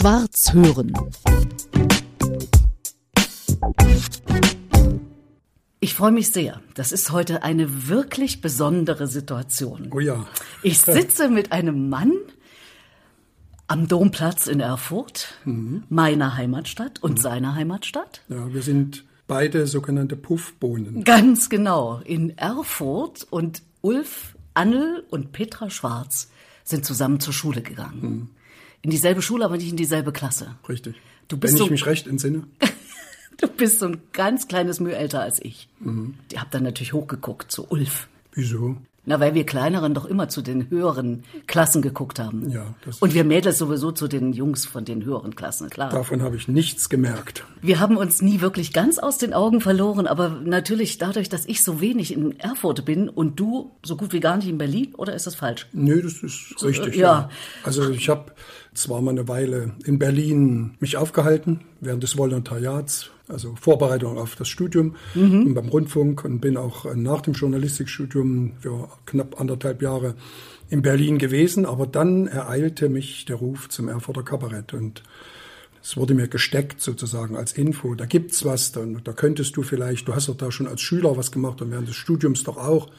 Schwarz hören. Ich freue mich sehr. Das ist heute eine wirklich besondere Situation. Oh ja. Ich sitze mit einem Mann am Domplatz in Erfurt, mhm. meiner Heimatstadt und mhm. seiner Heimatstadt. Ja, wir sind beide sogenannte Puffbohnen. Ganz genau. In Erfurt und Ulf Annel und Petra Schwarz sind zusammen zur Schule gegangen. Mhm. In dieselbe Schule, aber nicht in dieselbe Klasse. Richtig. Du bist Wenn so ich mich recht entsinne. du bist so ein ganz kleines Mühe älter als ich. Mhm. Ich habe dann natürlich hochgeguckt zu Ulf. Wieso? Na, weil wir Kleineren doch immer zu den höheren Klassen geguckt haben. Ja. Das Und wir Mädels sowieso zu den Jungs von den höheren Klassen, klar. Davon habe ich nichts gemerkt. Wir haben uns nie wirklich ganz aus den Augen verloren, aber natürlich dadurch, dass ich so wenig in Erfurt bin und du so gut wie gar nicht in Berlin, oder ist das falsch? Nö, das ist richtig. Ja. ja. Also ich habe zwar mal eine Weile in Berlin mich aufgehalten während des Volontariats also Vorbereitung auf das Studium mhm. beim Rundfunk und bin auch nach dem Journalistikstudium für knapp anderthalb Jahre in Berlin gewesen. Aber dann ereilte mich der Ruf zum Erfurter Kabarett und es wurde mir gesteckt sozusagen als Info. Da gibt's was, da, da könntest du vielleicht, du hast doch da schon als Schüler was gemacht und während des Studiums doch auch.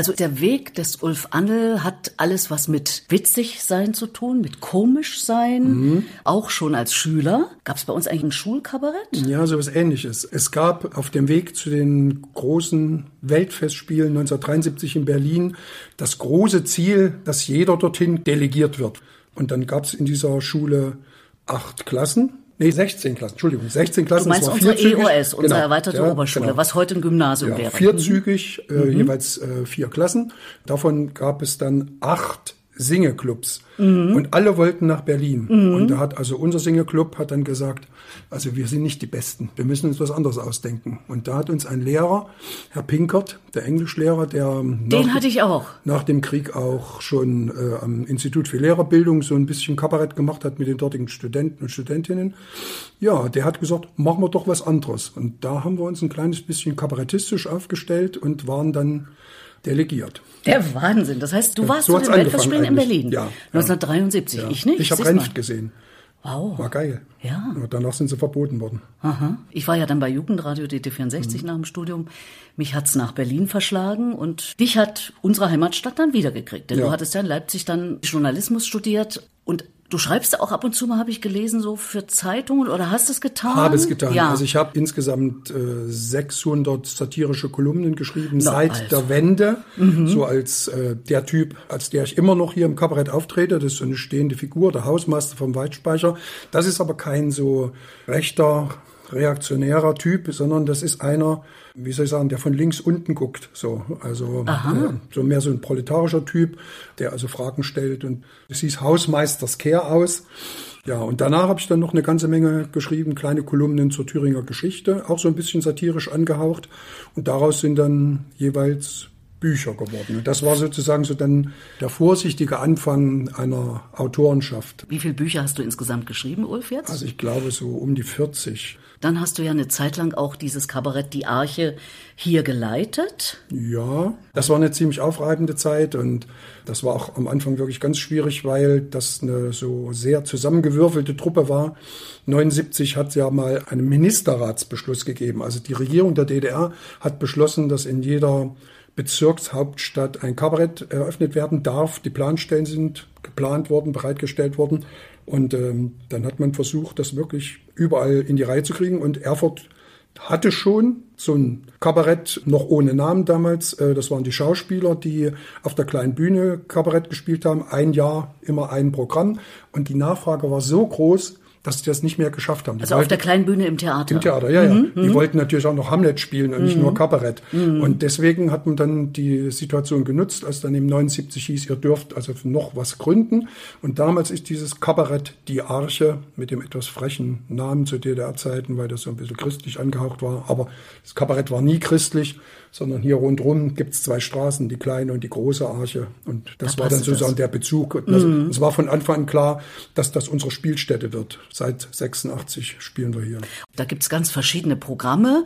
Also der Weg des Ulf Annel hat alles was mit witzig sein zu tun, mit komisch sein. Mhm. Auch schon als Schüler. Gab es bei uns eigentlich ein Schulkabarett? Ja, so was ähnliches. Es gab auf dem Weg zu den großen Weltfestspielen 1973 in Berlin das große Ziel, dass jeder dorthin delegiert wird. Und dann gab es in dieser Schule acht Klassen Nee, 16 Klassen, Entschuldigung, 16 Klassen. Du meinst unsere EOS, unsere genau, erweiterte ja, Oberschule, genau. was heute ein Gymnasium ja, wäre. Vierzügig, mhm. äh, jeweils äh, vier Klassen. Davon gab es dann acht Singeclubs. Mhm. Und alle wollten nach Berlin. Mhm. Und da hat also unser Singeclub hat dann gesagt, also wir sind nicht die Besten. Wir müssen uns was anderes ausdenken. Und da hat uns ein Lehrer, Herr Pinkert, der Englischlehrer, der den hatte ich auch nach dem Krieg auch schon äh, am Institut für Lehrerbildung so ein bisschen Kabarett gemacht hat mit den dortigen Studenten und Studentinnen. Ja, der hat gesagt, machen wir doch was anderes. Und da haben wir uns ein kleines bisschen kabarettistisch aufgestellt und waren dann delegiert. Der Wahnsinn. Das heißt, du warst so zu den Weltfestspielen in Berlin. Ja. 1973. Ja. Ich nicht. Ich habe Renft gesehen. Wow. War geil. Ja. Und danach sind sie verboten worden. Aha. Ich war ja dann bei Jugendradio DT64 mhm. nach dem Studium. Mich hat's nach Berlin verschlagen und dich hat unsere Heimatstadt dann wiedergekriegt. Denn ja. du hattest ja in Leipzig dann Journalismus studiert und Du schreibst auch ab und zu mal, habe ich gelesen, so für Zeitungen oder hast es getan? Habe es getan. Ja. Also ich habe insgesamt äh, 600 satirische Kolumnen geschrieben no, seit also. der Wende. Mhm. So als äh, der Typ, als der ich immer noch hier im Kabarett auftrete. Das ist so eine stehende Figur, der Hausmeister vom Waldspeicher. Das ist aber kein so rechter reaktionärer Typ, sondern das ist einer, wie soll ich sagen, der von links unten guckt. So, also äh, so mehr so ein proletarischer Typ, der also Fragen stellt und es hieß Hausmeisters Kehr aus. Ja, und danach habe ich dann noch eine ganze Menge geschrieben, kleine Kolumnen zur Thüringer Geschichte, auch so ein bisschen satirisch angehaucht. Und daraus sind dann jeweils Bücher geworden. Und das war sozusagen so dann der vorsichtige Anfang einer Autorenschaft. Wie viele Bücher hast du insgesamt geschrieben, Ulf, jetzt? Also ich glaube so um die 40. Dann hast du ja eine Zeit lang auch dieses Kabarett Die Arche hier geleitet. Ja, das war eine ziemlich aufreibende Zeit und das war auch am Anfang wirklich ganz schwierig, weil das eine so sehr zusammengewürfelte Truppe war. 79 hat ja mal einen Ministerratsbeschluss gegeben. Also die Regierung der DDR hat beschlossen, dass in jeder Bezirkshauptstadt ein Kabarett eröffnet werden darf. Die Planstellen sind geplant worden, bereitgestellt worden. Und ähm, dann hat man versucht, das wirklich überall in die Reihe zu kriegen. Und Erfurt hatte schon so ein Kabarett, noch ohne Namen damals. Äh, das waren die Schauspieler, die auf der kleinen Bühne Kabarett gespielt haben. Ein Jahr immer ein Programm. Und die Nachfrage war so groß, dass sie das nicht mehr geschafft haben. Die also wollten, auf der kleinen Bühne im Theater. Im Theater, ja, ja. Mhm, die mhm. wollten natürlich auch noch Hamlet spielen und nicht nur mhm. Kabarett. Mhm. Und deswegen hat man dann die Situation genutzt, als dann im 79 hieß, ihr dürft also noch was gründen. Und damals ist dieses Kabarett Die Arche mit dem etwas frechen Namen zu DDR-Zeiten, weil das so ein bisschen christlich angehaucht war. Aber das Kabarett war nie christlich, sondern hier rundherum gibt's zwei Straßen, die kleine und die große Arche. Und das da war dann sozusagen das. der Bezug. Und also, mhm. es war von Anfang an klar, dass das unsere Spielstätte wird. Seit 86 spielen wir hier. Da gibt's ganz verschiedene Programme.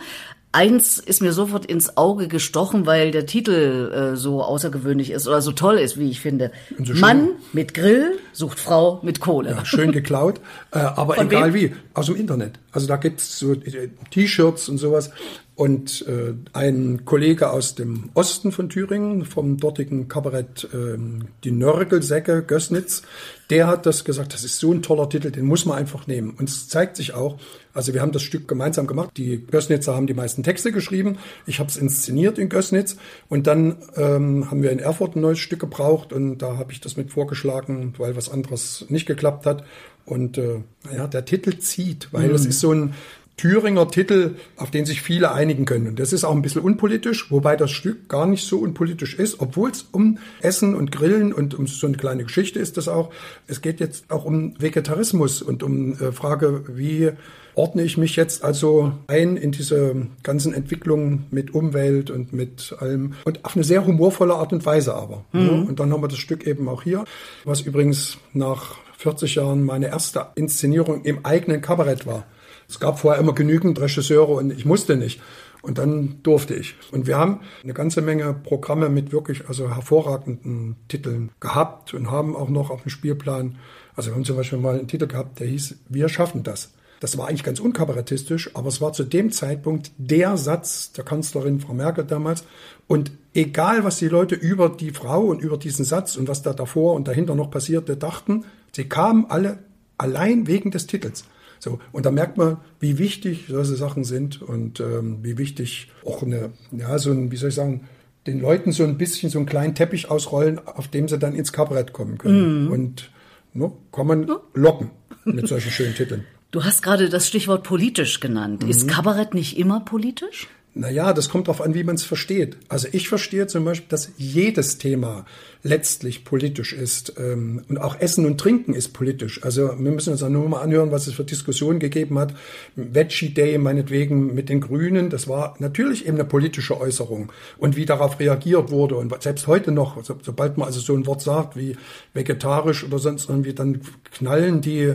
eins ist mir sofort ins Auge gestochen, weil der Titel äh, so außergewöhnlich ist oder so toll ist, wie ich finde. So Mann mit Grill sucht Frau mit Kohle. Ja, schön geklaut, äh, aber Von egal wem? wie, aus dem Internet. Also da gibt's so äh, T-Shirts und sowas. Und äh, ein Kollege aus dem Osten von Thüringen, vom dortigen Kabarett äh, Die Nörgelsäcke Gößnitz, der hat das gesagt, das ist so ein toller Titel, den muss man einfach nehmen. Und es zeigt sich auch, also wir haben das Stück gemeinsam gemacht. Die Gößnitzer haben die meisten Texte geschrieben. Ich habe es inszeniert in Gößnitz. Und dann ähm, haben wir in Erfurt ein neues Stück gebraucht. Und da habe ich das mit vorgeschlagen, weil was anderes nicht geklappt hat. Und äh, ja, der Titel zieht, weil mhm. es ist so ein Thüringer Titel, auf den sich viele einigen können. Und das ist auch ein bisschen unpolitisch, wobei das Stück gar nicht so unpolitisch ist, obwohl es um Essen und Grillen und um so eine kleine Geschichte ist das auch. Es geht jetzt auch um Vegetarismus und um äh, Frage, wie ordne ich mich jetzt also ein in diese ganzen Entwicklungen mit Umwelt und mit allem und auf eine sehr humorvolle Art und Weise aber. Mhm. Und dann haben wir das Stück eben auch hier, was übrigens nach 40 Jahren meine erste Inszenierung im eigenen Kabarett war. Es gab vorher immer genügend Regisseure und ich musste nicht. Und dann durfte ich. Und wir haben eine ganze Menge Programme mit wirklich also hervorragenden Titeln gehabt und haben auch noch auf dem Spielplan, also wir haben zum Beispiel mal einen Titel gehabt, der hieß Wir schaffen das. Das war eigentlich ganz unkabarettistisch, aber es war zu dem Zeitpunkt der Satz der Kanzlerin Frau Merkel damals. Und egal, was die Leute über die Frau und über diesen Satz und was da davor und dahinter noch passierte, dachten, sie kamen alle allein wegen des Titels. So, und da merkt man, wie wichtig solche Sachen sind und ähm, wie wichtig auch eine, ja, so ein, wie soll ich sagen, den Leuten so ein bisschen so einen kleinen Teppich ausrollen, auf dem sie dann ins Kabarett kommen können. Mhm. Und ne, kommen locken mit solchen schönen Titeln. Du hast gerade das Stichwort politisch genannt. Mhm. Ist Kabarett nicht immer politisch? Naja, das kommt darauf an, wie man es versteht. Also ich verstehe zum Beispiel, dass jedes Thema letztlich politisch ist. Ähm, und auch Essen und Trinken ist politisch. Also wir müssen uns nur mal anhören, was es für Diskussionen gegeben hat. Veggie Day meinetwegen mit den Grünen, das war natürlich eben eine politische Äußerung. Und wie darauf reagiert wurde. Und selbst heute noch, sobald man also so ein Wort sagt wie vegetarisch oder sonst irgendwie, dann knallen die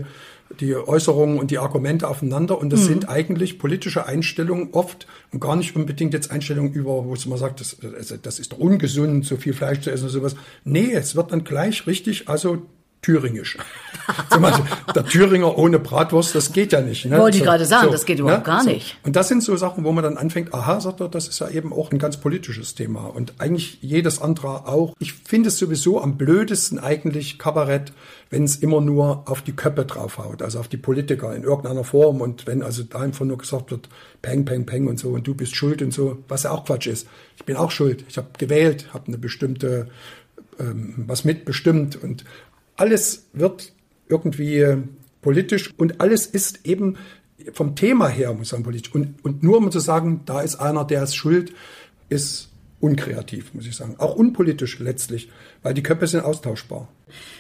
die Äußerungen und die Argumente aufeinander und das mhm. sind eigentlich politische Einstellungen oft und gar nicht unbedingt jetzt Einstellungen über, wo man sagt, das, das, ist doch ungesund, so viel Fleisch zu essen oder sowas. Nee, es wird dann gleich richtig, also thüringisch. der Thüringer ohne Bratwurst, das geht ja nicht. Ne? Wollte ich so, gerade sagen, so, das geht überhaupt ne? gar nicht. So. Und das sind so Sachen, wo man dann anfängt, aha, sagt er, das ist ja eben auch ein ganz politisches Thema. Und eigentlich jedes andere auch. Ich finde es sowieso am blödesten eigentlich Kabarett, wenn es immer nur auf die Köpfe draufhaut, also auf die Politiker in irgendeiner Form. Und wenn also da einfach nur gesagt wird, peng, peng, peng und so, und du bist schuld und so, was ja auch Quatsch ist. Ich bin auch schuld. Ich habe gewählt, habe eine bestimmte ähm, was mitbestimmt und alles wird irgendwie politisch und alles ist eben vom Thema her, muss ich sagen, politisch. Und, und nur um zu sagen, da ist einer, der ist schuld, ist unkreativ, muss ich sagen. Auch unpolitisch letztlich, weil die Köpfe sind austauschbar.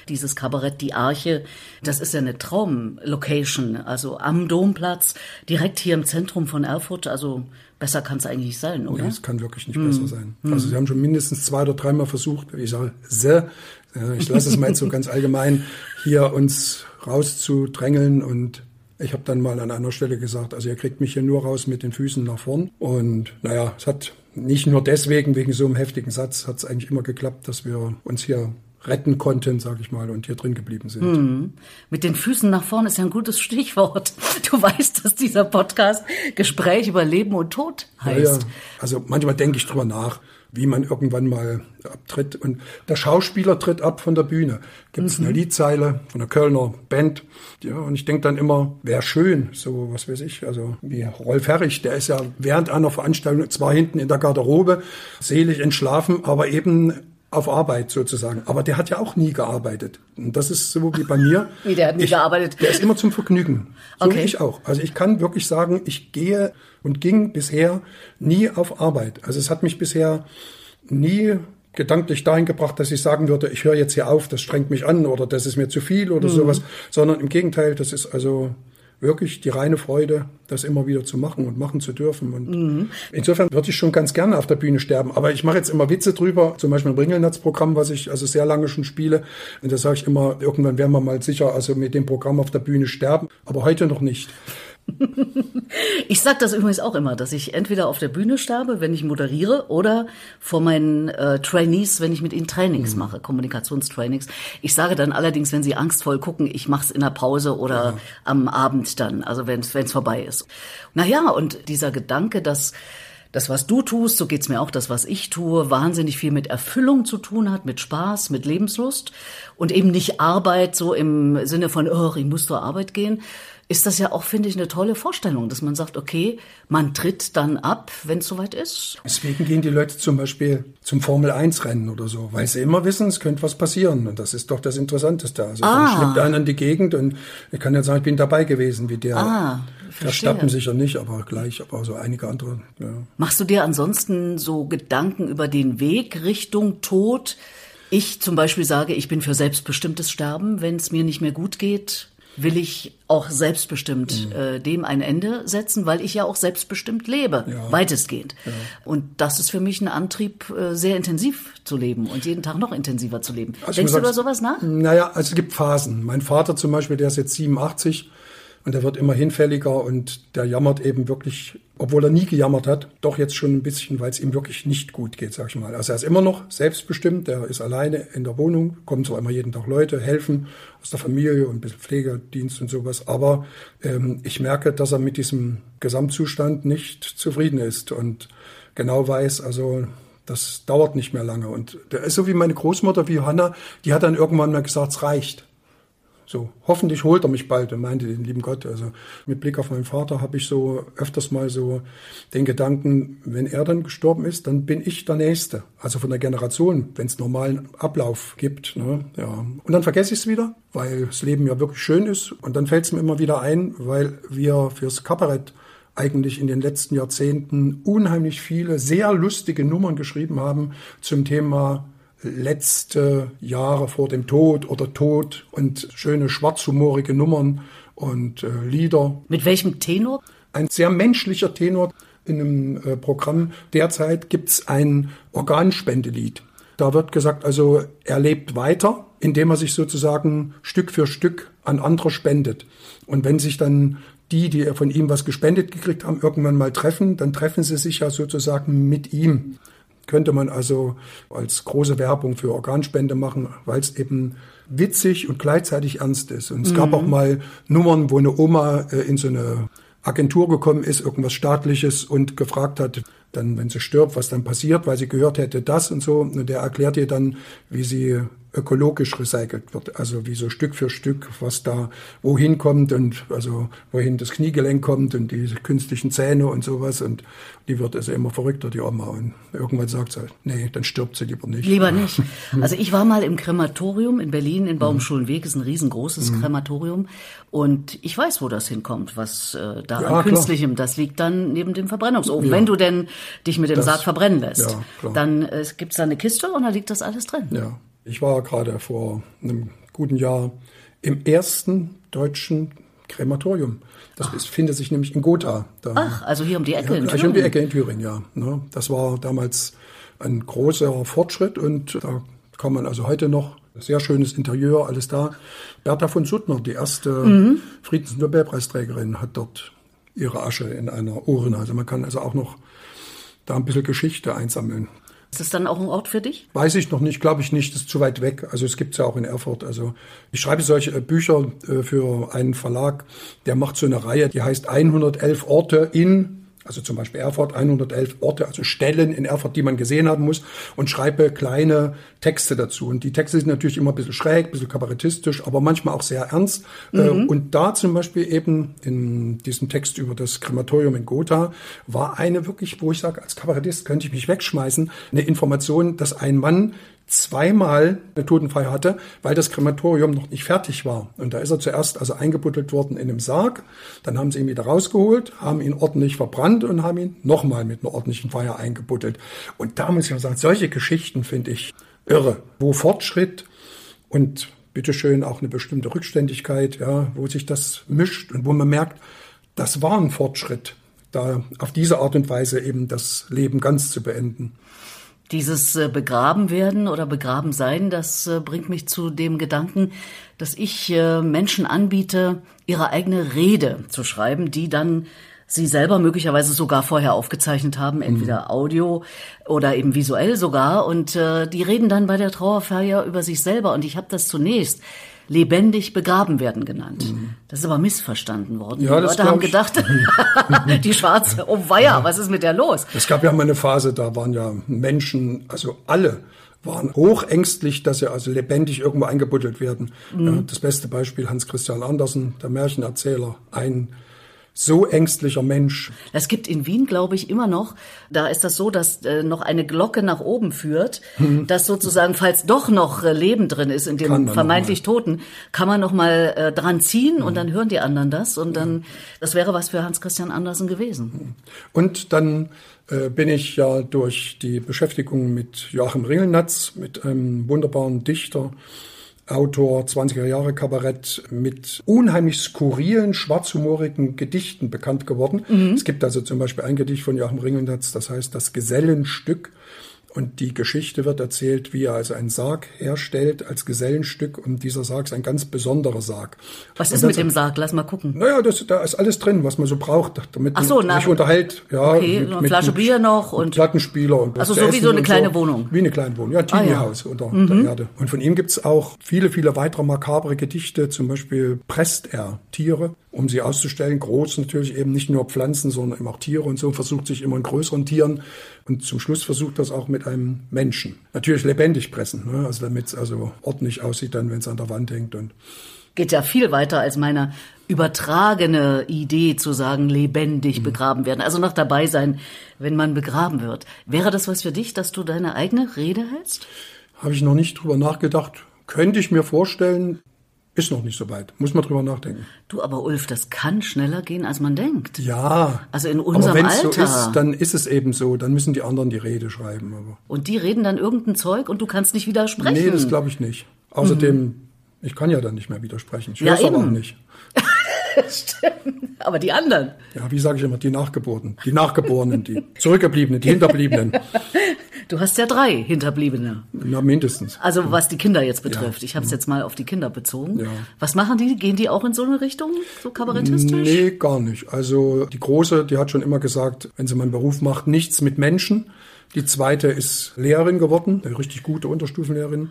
Dieses Kabarett Die Arche, das ist ja eine Traumlocation, also am Domplatz, direkt hier im Zentrum von Erfurt, also besser kann es eigentlich sein, oder? Nee, es kann wirklich nicht mm. besser sein. Also sie haben schon mindestens zwei oder dreimal versucht, ich sage, sie, ich lasse es mal jetzt so ganz allgemein, hier uns rauszudrängeln und ich habe dann mal an einer Stelle gesagt, also ihr kriegt mich hier nur raus mit den Füßen nach vorn. Und naja, es hat nicht nur deswegen, wegen so einem heftigen Satz, hat es eigentlich immer geklappt, dass wir uns hier retten konnten, sage ich mal, und hier drin geblieben sind. Hm. Mit den Füßen nach vorn ist ja ein gutes Stichwort. Du weißt, dass dieser Podcast Gespräch über Leben und Tod heißt. Ja, ja. Also manchmal denke ich drüber nach wie man irgendwann mal abtritt. Und der Schauspieler tritt ab von der Bühne. Gibt es mhm. eine Liedzeile von der Kölner Band. Ja, und ich denke dann immer, wäre schön, so was weiß ich, also wie Rolf Herrich, der ist ja während einer Veranstaltung zwar hinten in der Garderobe, selig entschlafen, aber eben auf Arbeit sozusagen. Aber der hat ja auch nie gearbeitet. Und das ist so wie bei mir. Wie, der hat nie ich, gearbeitet? Der ist immer zum Vergnügen. So okay. ich auch. Also ich kann wirklich sagen, ich gehe und ging bisher nie auf Arbeit. Also es hat mich bisher nie gedanklich dahin gebracht, dass ich sagen würde, ich höre jetzt hier auf, das strengt mich an oder das ist mir zu viel oder mhm. sowas, sondern im Gegenteil, das ist also wirklich die reine Freude, das immer wieder zu machen und machen zu dürfen. Und mhm. insofern würde ich schon ganz gerne auf der Bühne sterben. Aber ich mache jetzt immer Witze drüber, zum Beispiel ein Ringelnetz-Programm, was ich also sehr lange schon spiele. Und da sage ich immer, irgendwann werden wir mal sicher also mit dem Programm auf der Bühne sterben, aber heute noch nicht. Ich sage das übrigens auch immer, dass ich entweder auf der Bühne sterbe, wenn ich moderiere, oder vor meinen äh, Trainees, wenn ich mit ihnen Trainings mhm. mache, Kommunikationstrainings. Ich sage dann allerdings, wenn sie angstvoll gucken, ich mache es in der Pause oder ja. am Abend dann, also wenn es vorbei ist. Naja, und dieser Gedanke, dass das, was du tust, so geht's mir auch, das, was ich tue, wahnsinnig viel mit Erfüllung zu tun hat, mit Spaß, mit Lebenslust und eben nicht Arbeit so im Sinne von, oh, ich muss zur Arbeit gehen, ist das ja auch, finde ich, eine tolle Vorstellung, dass man sagt, okay, man tritt dann ab, wenn es soweit ist. Deswegen gehen die Leute zum Beispiel zum Formel-1-Rennen oder so, weil sie immer wissen, es könnte was passieren. Und das ist doch das Interessanteste. Also ah. dann schleppt einer in die Gegend und ich kann ja sagen, ich bin dabei gewesen, wie der. Ah. Verstappen sicher nicht, aber gleich, aber so einige andere. Ja. Machst du dir ansonsten so Gedanken über den Weg Richtung Tod? Ich zum Beispiel sage, ich bin für selbstbestimmtes Sterben, wenn es mir nicht mehr gut geht will ich auch selbstbestimmt mhm. äh, dem ein Ende setzen, weil ich ja auch selbstbestimmt lebe, ja. weitestgehend. Ja. Und das ist für mich ein Antrieb, äh, sehr intensiv zu leben und jeden Tag noch intensiver zu leben. Also Denkst du über sowas nach? Naja, also es gibt Phasen. Mein Vater zum Beispiel, der ist jetzt 87 und der wird immer hinfälliger und der jammert eben wirklich, obwohl er nie gejammert hat, doch jetzt schon ein bisschen, weil es ihm wirklich nicht gut geht, sag ich mal. Also er ist immer noch selbstbestimmt, er ist alleine in der Wohnung, kommen zwar immer jeden Tag Leute, helfen aus der Familie und ein bisschen Pflegedienst und sowas, aber ähm, ich merke, dass er mit diesem Gesamtzustand nicht zufrieden ist und genau weiß, also das dauert nicht mehr lange. Und der ist so wie meine Großmutter, wie Johanna, die hat dann irgendwann mal gesagt, es reicht. So, hoffentlich holt er mich bald und meinte den lieben Gott. Also mit Blick auf meinen Vater habe ich so öfters mal so den Gedanken, wenn er dann gestorben ist, dann bin ich der Nächste. Also von der Generation, wenn es normalen Ablauf gibt. Ne? Ja. Und dann vergesse ich es wieder, weil das Leben ja wirklich schön ist. Und dann fällt es mir immer wieder ein, weil wir fürs Kabarett eigentlich in den letzten Jahrzehnten unheimlich viele sehr lustige Nummern geschrieben haben zum Thema letzte Jahre vor dem Tod oder Tod und schöne schwarzhumorige Nummern und äh, Lieder. Mit welchem Tenor? Ein sehr menschlicher Tenor. In einem äh, Programm derzeit gibt's ein Organspendelied. Da wird gesagt, also er lebt weiter, indem er sich sozusagen Stück für Stück an andere spendet. Und wenn sich dann die, die von ihm was gespendet gekriegt haben, irgendwann mal treffen, dann treffen sie sich ja sozusagen mit ihm könnte man also als große Werbung für Organspende machen, weil es eben witzig und gleichzeitig ernst ist. Und es mhm. gab auch mal Nummern, wo eine Oma äh, in so eine Agentur gekommen ist, irgendwas staatliches und gefragt hat, dann, wenn sie stirbt, was dann passiert, weil sie gehört hätte das und so. Und der erklärt ihr dann, wie sie ökologisch recycelt wird. Also wie so Stück für Stück, was da wohin kommt und also wohin das Kniegelenk kommt und die künstlichen Zähne und sowas. Und die wird also immer verrückter, die Oma. Und irgendwann sagt sie, nee, dann stirbt sie lieber nicht. Lieber nicht. Also ich war mal im Krematorium in Berlin, in Baumschulenweg, ist ein riesengroßes mhm. Krematorium. Und ich weiß, wo das hinkommt, was äh, da ja, an künstlichem, klar. das liegt dann neben dem Verbrennungsofen. Ja. Wenn du denn dich mit dem das, Sarg verbrennen lässt, ja, dann äh, gibt's da eine Kiste und da liegt das alles drin. Ja. Ich war gerade vor einem guten Jahr im ersten deutschen Krematorium. Das ist, findet sich nämlich in Gotha. Da, Ach, also hier um die Ecke ja, in Thüringen. um die Ecke in Thüringen, ja. Ne? Das war damals ein großer Fortschritt und da kann man also heute noch sehr schönes Interieur, alles da. Bertha von Suttner, die erste mhm. Friedensnobelpreisträgerin, hat dort ihre Asche in einer Urne. Also man kann also auch noch da ein bisschen Geschichte einsammeln. Ist das dann auch ein Ort für dich? Weiß ich noch nicht, glaube ich nicht. Ist zu weit weg. Also es gibt es ja auch in Erfurt. Also ich schreibe solche äh, Bücher äh, für einen Verlag, der macht so eine Reihe, die heißt 111 Orte in also zum Beispiel Erfurt, 111 Orte, also Stellen in Erfurt, die man gesehen haben muss und schreibe kleine Texte dazu. Und die Texte sind natürlich immer ein bisschen schräg, ein bisschen kabarettistisch, aber manchmal auch sehr ernst. Äh, mhm. Und da zum Beispiel eben in diesem Text über das Krematorium in Gotha war eine wirklich, wo ich sage, als Kabarettist könnte ich mich wegschmeißen, eine Information, dass ein Mann zweimal eine Totenfeier hatte, weil das Krematorium noch nicht fertig war. Und da ist er zuerst also eingebuddelt worden in einem Sarg. Dann haben sie ihn wieder rausgeholt, haben ihn ordentlich verbrannt und haben ihn nochmal mit einer ordentlichen Feier eingebuddelt. Und da muss ich auch sagen, solche Geschichten finde ich irre, wo Fortschritt und bitteschön auch eine bestimmte Rückständigkeit, ja, wo sich das mischt und wo man merkt, das war ein Fortschritt, da auf diese Art und Weise eben das Leben ganz zu beenden. Dieses äh, Begraben werden oder begraben sein, das äh, bringt mich zu dem Gedanken, dass ich äh, Menschen anbiete, ihre eigene Rede zu schreiben, die dann sie selber möglicherweise sogar vorher aufgezeichnet haben, entweder mhm. Audio oder eben visuell sogar. Und äh, die reden dann bei der Trauerfeier über sich selber. Und ich habe das zunächst lebendig begraben werden genannt. Mhm. Das ist aber missverstanden worden. Ja, die Leute haben gedacht, die Schwarze, oh weia, was ist mit der los? Es gab ja mal eine Phase, da waren ja Menschen, also alle waren hochängstlich, dass sie also lebendig irgendwo eingebuddelt werden. Mhm. Das beste Beispiel Hans Christian Andersen, der Märchenerzähler, ein so ängstlicher Mensch. Es gibt in Wien, glaube ich, immer noch, da ist das so, dass äh, noch eine Glocke nach oben führt, hm. dass sozusagen, falls doch noch äh, Leben drin ist in dem vermeintlich Toten, kann man noch mal äh, dran ziehen hm. und dann hören die anderen das und dann, das wäre was für Hans Christian Andersen gewesen. Hm. Und dann äh, bin ich ja durch die Beschäftigung mit Joachim Ringelnatz, mit einem wunderbaren Dichter, Autor 20er Jahre Kabarett mit unheimlich skurrilen, schwarzhumorigen Gedichten bekannt geworden. Mhm. Es gibt also zum Beispiel ein Gedicht von Joachim Ringelnatz, das heißt das Gesellenstück. Und die Geschichte wird erzählt, wie er also einen Sarg herstellt als Gesellenstück. Und dieser Sarg ist ein ganz besonderer Sarg. Was ist mit dem Sarg? Lass mal gucken. Naja, das, da ist alles drin, was man so braucht, damit Ach so, man sich unterhält. Ja, okay, mit, eine Flasche Bier noch und Plattenspieler und Also so wie so eine kleine so. Wohnung. Wie eine kleine Wohnung, ja, Teenie-Haus ah, ja. unter mhm. der Erde. Und von ihm gibt's auch viele, viele weitere makabre Gedichte. Zum Beispiel presst er Tiere um sie auszustellen. Groß natürlich eben nicht nur Pflanzen, sondern eben auch Tiere und so. Versucht sich immer in größeren Tieren und zum Schluss versucht das auch mit einem Menschen. Natürlich lebendig pressen, ne? also damit es also ordentlich aussieht dann, wenn es an der Wand hängt und geht ja viel weiter als meine übertragene Idee zu sagen, lebendig mhm. begraben werden. Also noch dabei sein, wenn man begraben wird. Wäre das was für dich, dass du deine eigene Rede hältst? Habe ich noch nicht drüber nachgedacht. Könnte ich mir vorstellen, ist noch nicht so weit. Muss man drüber nachdenken. Du, aber Ulf, das kann schneller gehen, als man denkt. Ja. Also in unserem aber Alter. so ist, dann ist es eben so. Dann müssen die anderen die Rede schreiben. Aber. Und die reden dann irgendein Zeug und du kannst nicht widersprechen. Nee, das glaube ich nicht. Außerdem, mhm. ich kann ja dann nicht mehr widersprechen. Ich ja, höre aber auch nicht. Stimmt. Aber die anderen. Ja, wie sage ich immer, die Nachgeborenen, die Nachgeborenen, die Zurückgebliebenen, die Hinterbliebenen. Du hast ja drei Hinterbliebene. Na, mindestens. Also was die Kinder jetzt betrifft. Ja. Ich habe es jetzt mal auf die Kinder bezogen. Ja. Was machen die? Gehen die auch in so eine Richtung, so kabarettistisch? Nee, gar nicht. Also die Große, die hat schon immer gesagt, wenn sie meinen Beruf macht, nichts mit Menschen. Die zweite ist Lehrerin geworden, eine richtig gute Unterstufenlehrerin.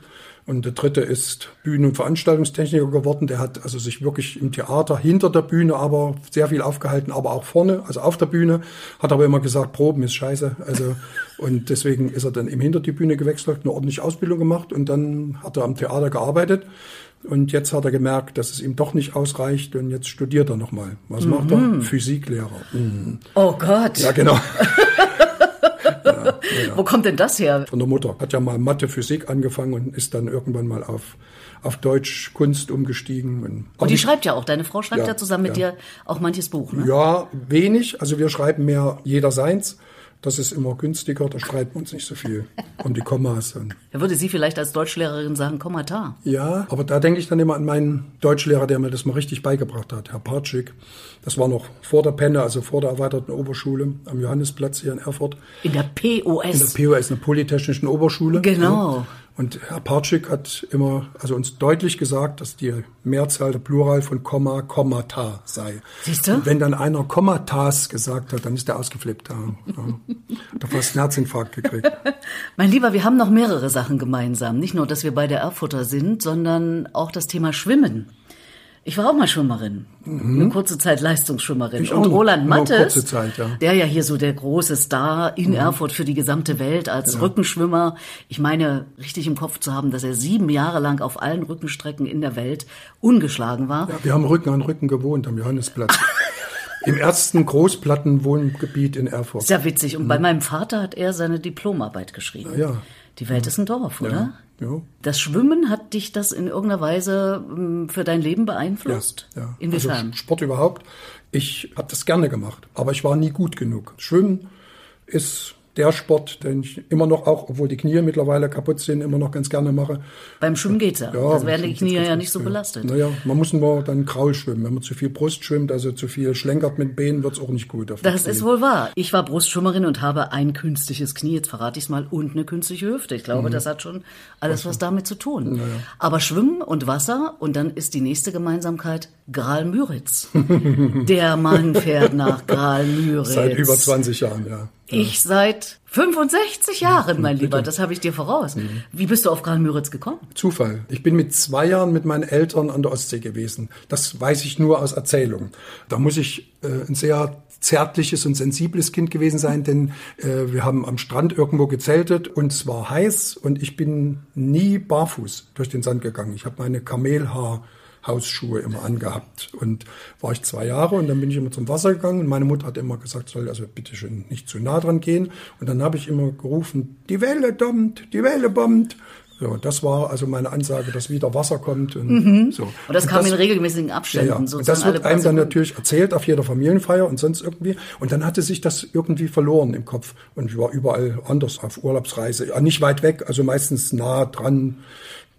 Und der dritte ist Bühnen- und Veranstaltungstechniker geworden. Der hat also sich wirklich im Theater hinter der Bühne aber sehr viel aufgehalten, aber auch vorne, also auf der Bühne. Hat aber immer gesagt, Proben ist scheiße. Also, und deswegen ist er dann eben hinter die Bühne gewechselt, eine ordentliche Ausbildung gemacht und dann hat er am Theater gearbeitet. Und jetzt hat er gemerkt, dass es ihm doch nicht ausreicht und jetzt studiert er nochmal. Was mhm. macht er? Physiklehrer. Mhm. Oh Gott. Ja, genau. Ja. Wo kommt denn das her? Von der Mutter. Hat ja mal Mathe, Physik angefangen und ist dann irgendwann mal auf, auf Deutsch, Kunst umgestiegen. Und, und die ich, schreibt ja auch. Deine Frau schreibt ja, ja zusammen mit dir auch manches Buch, ne? Ja, wenig. Also wir schreiben mehr jeder seins. Das ist immer günstiger, da streiten wir uns nicht so viel um die Kommas. Da würde sie vielleicht als Deutschlehrerin sagen, Kommata. Ja, aber da denke ich dann immer an meinen Deutschlehrer, der mir das mal richtig beigebracht hat, Herr Partschik. Das war noch vor der Penne, also vor der erweiterten Oberschule am Johannesplatz hier in Erfurt. In der POS. In der POS, einer Polytechnischen Oberschule. Genau. Und Herr Partschik hat immer, also uns deutlich gesagt, dass die Mehrzahl, der Plural von Komma, Kommata sei. Siehst du? Und wenn dann einer Kommatas gesagt hat, dann ist der ausgeflippt. Ja. ja. Da fast einen Herzinfarkt gekriegt. mein Lieber, wir haben noch mehrere Sachen gemeinsam. Nicht nur, dass wir beide Erfurter sind, sondern auch das Thema Schwimmen. Ich war auch mal Schwimmerin. Mhm. Eine kurze Zeit Leistungsschwimmerin. Ich und. Roland Mattes, Zeit, ja. der ja hier so der große Star in mhm. Erfurt für die gesamte Welt als ja. Rückenschwimmer. Ich meine, richtig im Kopf zu haben, dass er sieben Jahre lang auf allen Rückenstrecken in der Welt ungeschlagen war. Ja, wir haben Rücken an Rücken gewohnt am Johannesplatz. Im ersten Großplattenwohngebiet in Erfurt. Sehr witzig. Und mhm. bei meinem Vater hat er seine Diplomarbeit geschrieben. Ja. Die Welt ist ein Dorf, oder? Ja. Das Schwimmen hat dich das in irgendeiner Weise ähm, für dein Leben beeinflusst? Ja. ja. Inwiefern? Also Sport überhaupt. Ich habe das gerne gemacht, aber ich war nie gut genug. Schwimmen ist der Sport, den ich immer noch auch, obwohl die Knie mittlerweile kaputt sind, immer noch ganz gerne mache. Beim Schwimmen geht's ja. ja das werden die Knie ja nicht so belastet. Naja, man muss nur dann kraul schwimmen. Wenn man zu viel Brust schwimmt, also zu viel schlenkert mit Beinen, wird's auch nicht gut. das ist wohl wahr. Ich war Brustschwimmerin und habe ein künstliches Knie, jetzt verrate ich's mal, und eine künstliche Hüfte. Ich glaube, mhm. das hat schon alles was damit zu tun. Naja. Aber Schwimmen und Wasser und dann ist die nächste Gemeinsamkeit Gral Müritz. der Mann fährt nach Gral Müritz. Seit über 20 Jahren, ja. Ich seit 65 Jahren, mein Lieber, das habe ich dir voraus. Mhm. Wie bist du auf Karl Müritz gekommen? Zufall. Ich bin mit zwei Jahren mit meinen Eltern an der Ostsee gewesen. Das weiß ich nur aus Erzählung. Da muss ich äh, ein sehr zärtliches und sensibles Kind gewesen sein, denn äh, wir haben am Strand irgendwo gezeltet und es war heiß und ich bin nie barfuß durch den Sand gegangen. Ich habe meine Kamelhaar Hausschuhe immer angehabt. Und war ich zwei Jahre und dann bin ich immer zum Wasser gegangen und meine Mutter hat immer gesagt, soll also bitte schön nicht zu nah dran gehen. Und dann habe ich immer gerufen, die Welle dommt, die Welle bombt. So, das war also meine Ansage, dass wieder Wasser kommt. Und, mhm. so. und das und kam das, in regelmäßigen Abständen. Ja, ja. Und das wird einem dann natürlich erzählt auf jeder Familienfeier und sonst irgendwie. Und dann hatte sich das irgendwie verloren im Kopf. Und ich war überall anders auf Urlaubsreise. Ja, nicht weit weg, also meistens nah dran.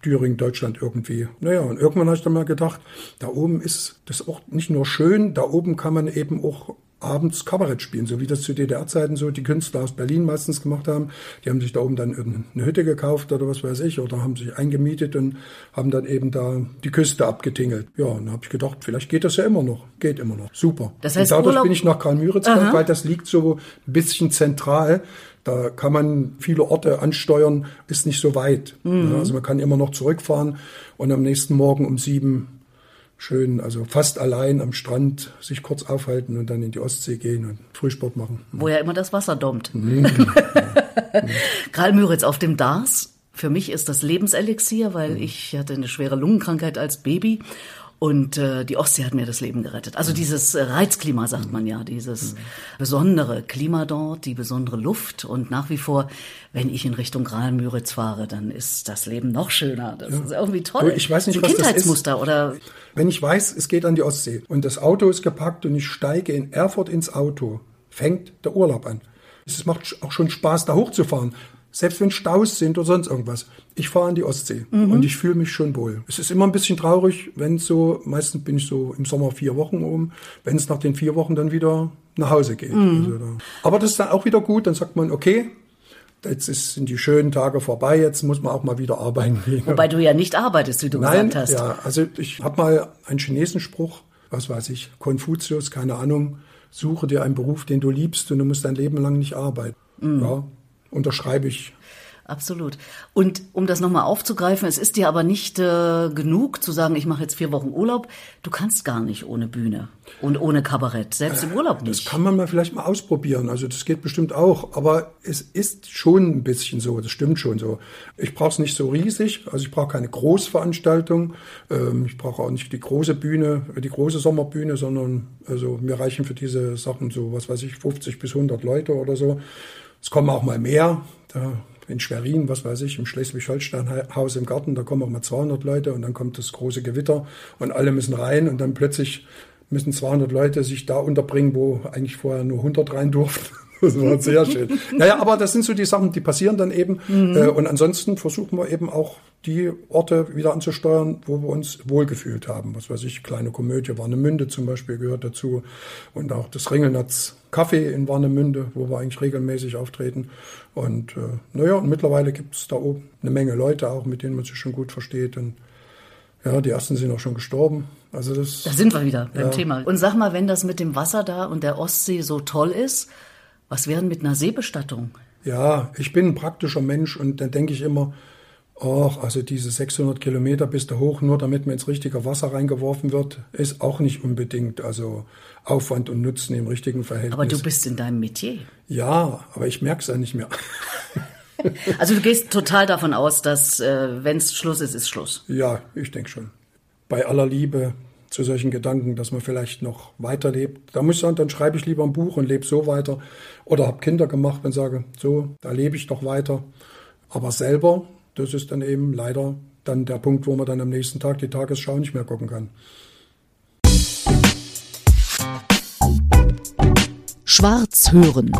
Thüringen, Deutschland irgendwie. Naja, und irgendwann habe ich dann mal gedacht, da oben ist das auch nicht nur schön, da oben kann man eben auch abends Kabarett spielen, so wie das zu DDR-Zeiten so die Künstler aus Berlin meistens gemacht haben. Die haben sich da oben dann eine Hütte gekauft oder was weiß ich oder haben sich eingemietet und haben dann eben da die Küste abgetingelt. Ja, und da habe ich gedacht, vielleicht geht das ja immer noch. Geht immer noch. Super. Das heißt, und dadurch Urlaub bin ich nach Karl-Müritz gegangen, weil das liegt so ein bisschen zentral. Da kann man viele Orte ansteuern, ist nicht so weit. Mhm. Also man kann immer noch zurückfahren und am nächsten Morgen um sieben schön, also fast allein am Strand sich kurz aufhalten und dann in die Ostsee gehen und Frühsport machen. Wo ja immer das Wasser dommt. Mhm. Karl Müritz auf dem Dars. Für mich ist das Lebenselixier, weil mhm. ich hatte eine schwere Lungenkrankheit als Baby und äh, die Ostsee hat mir das Leben gerettet. Also dieses äh, Reizklima, sagt man ja, dieses besondere Klima dort, die besondere Luft. Und nach wie vor, wenn ich in Richtung Graal-Müritz fahre, dann ist das Leben noch schöner. Das ja. ist irgendwie toll. Ich weiß nicht, so was Kindheitsmuster das ist. oder. Wenn ich weiß, es geht an die Ostsee und das Auto ist gepackt und ich steige in Erfurt ins Auto, fängt der Urlaub an. Es macht auch schon Spaß, da hochzufahren. Selbst wenn Staus sind oder sonst irgendwas. Ich fahre an die Ostsee mhm. und ich fühle mich schon wohl. Es ist immer ein bisschen traurig, wenn es so, meistens bin ich so im Sommer vier Wochen oben, wenn es nach den vier Wochen dann wieder nach Hause geht. Mhm. Also da. Aber das ist dann auch wieder gut, dann sagt man, okay, jetzt sind die schönen Tage vorbei, jetzt muss man auch mal wieder arbeiten gehen. Wobei du ja nicht arbeitest, wie du Nein, gesagt hast. Ja, also ich habe mal einen Chinesenspruch, was weiß ich, Konfuzius, keine Ahnung, suche dir einen Beruf, den du liebst und du musst dein Leben lang nicht arbeiten. Mhm. Ja, unterschreibe ich. Absolut. Und um das nochmal aufzugreifen, es ist dir aber nicht äh, genug zu sagen, ich mache jetzt vier Wochen Urlaub. Du kannst gar nicht ohne Bühne und ohne Kabarett, selbst im Urlaub nicht. Das kann man mal vielleicht mal ausprobieren. Also das geht bestimmt auch. Aber es ist schon ein bisschen so, das stimmt schon so. Ich brauche es nicht so riesig, also ich brauche keine Großveranstaltung. Ähm, ich brauche auch nicht die große Bühne, die große Sommerbühne, sondern also mir reichen für diese Sachen so, was weiß ich, 50 bis 100 Leute oder so. Es kommen auch mal mehr. Da in Schwerin, was weiß ich, im Schleswig-Holstein-Haus im Garten, da kommen auch mal 200 Leute und dann kommt das große Gewitter und alle müssen rein und dann plötzlich müssen 200 Leute sich da unterbringen, wo eigentlich vorher nur 100 rein durften. Das war sehr schön. Naja, aber das sind so die Sachen, die passieren dann eben. Mhm. Äh, und ansonsten versuchen wir eben auch die Orte wieder anzusteuern, wo wir uns wohlgefühlt haben. Was weiß ich, kleine Komödie, Warnemünde zum Beispiel gehört dazu. Und auch das Ringelnatz Café in Warnemünde, wo wir eigentlich regelmäßig auftreten. Und äh, naja, und mittlerweile gibt es da oben eine Menge Leute auch, mit denen man sich schon gut versteht. Und ja, die ersten sind auch schon gestorben. Also das. Da sind wir wieder beim ja. Thema. Und sag mal, wenn das mit dem Wasser da und der Ostsee so toll ist, was wäre mit einer Seebestattung? Ja, ich bin ein praktischer Mensch und dann denke ich immer, ach, also diese 600 Kilometer bis da hoch, nur damit man ins richtige Wasser reingeworfen wird, ist auch nicht unbedingt, also Aufwand und Nutzen im richtigen Verhältnis. Aber du bist in deinem Metier. Ja, aber ich merke es ja nicht mehr. also du gehst total davon aus, dass äh, wenn es Schluss ist, ist Schluss. Ja, ich denke schon. Bei aller Liebe zu solchen Gedanken, dass man vielleicht noch weiterlebt. Da muss ich sagen, dann schreibe ich lieber ein Buch und lebe so weiter. Oder habe Kinder gemacht und sage, so, da lebe ich doch weiter. Aber selber, das ist dann eben leider dann der Punkt, wo man dann am nächsten Tag die Tagesschau nicht mehr gucken kann. Schwarz hören.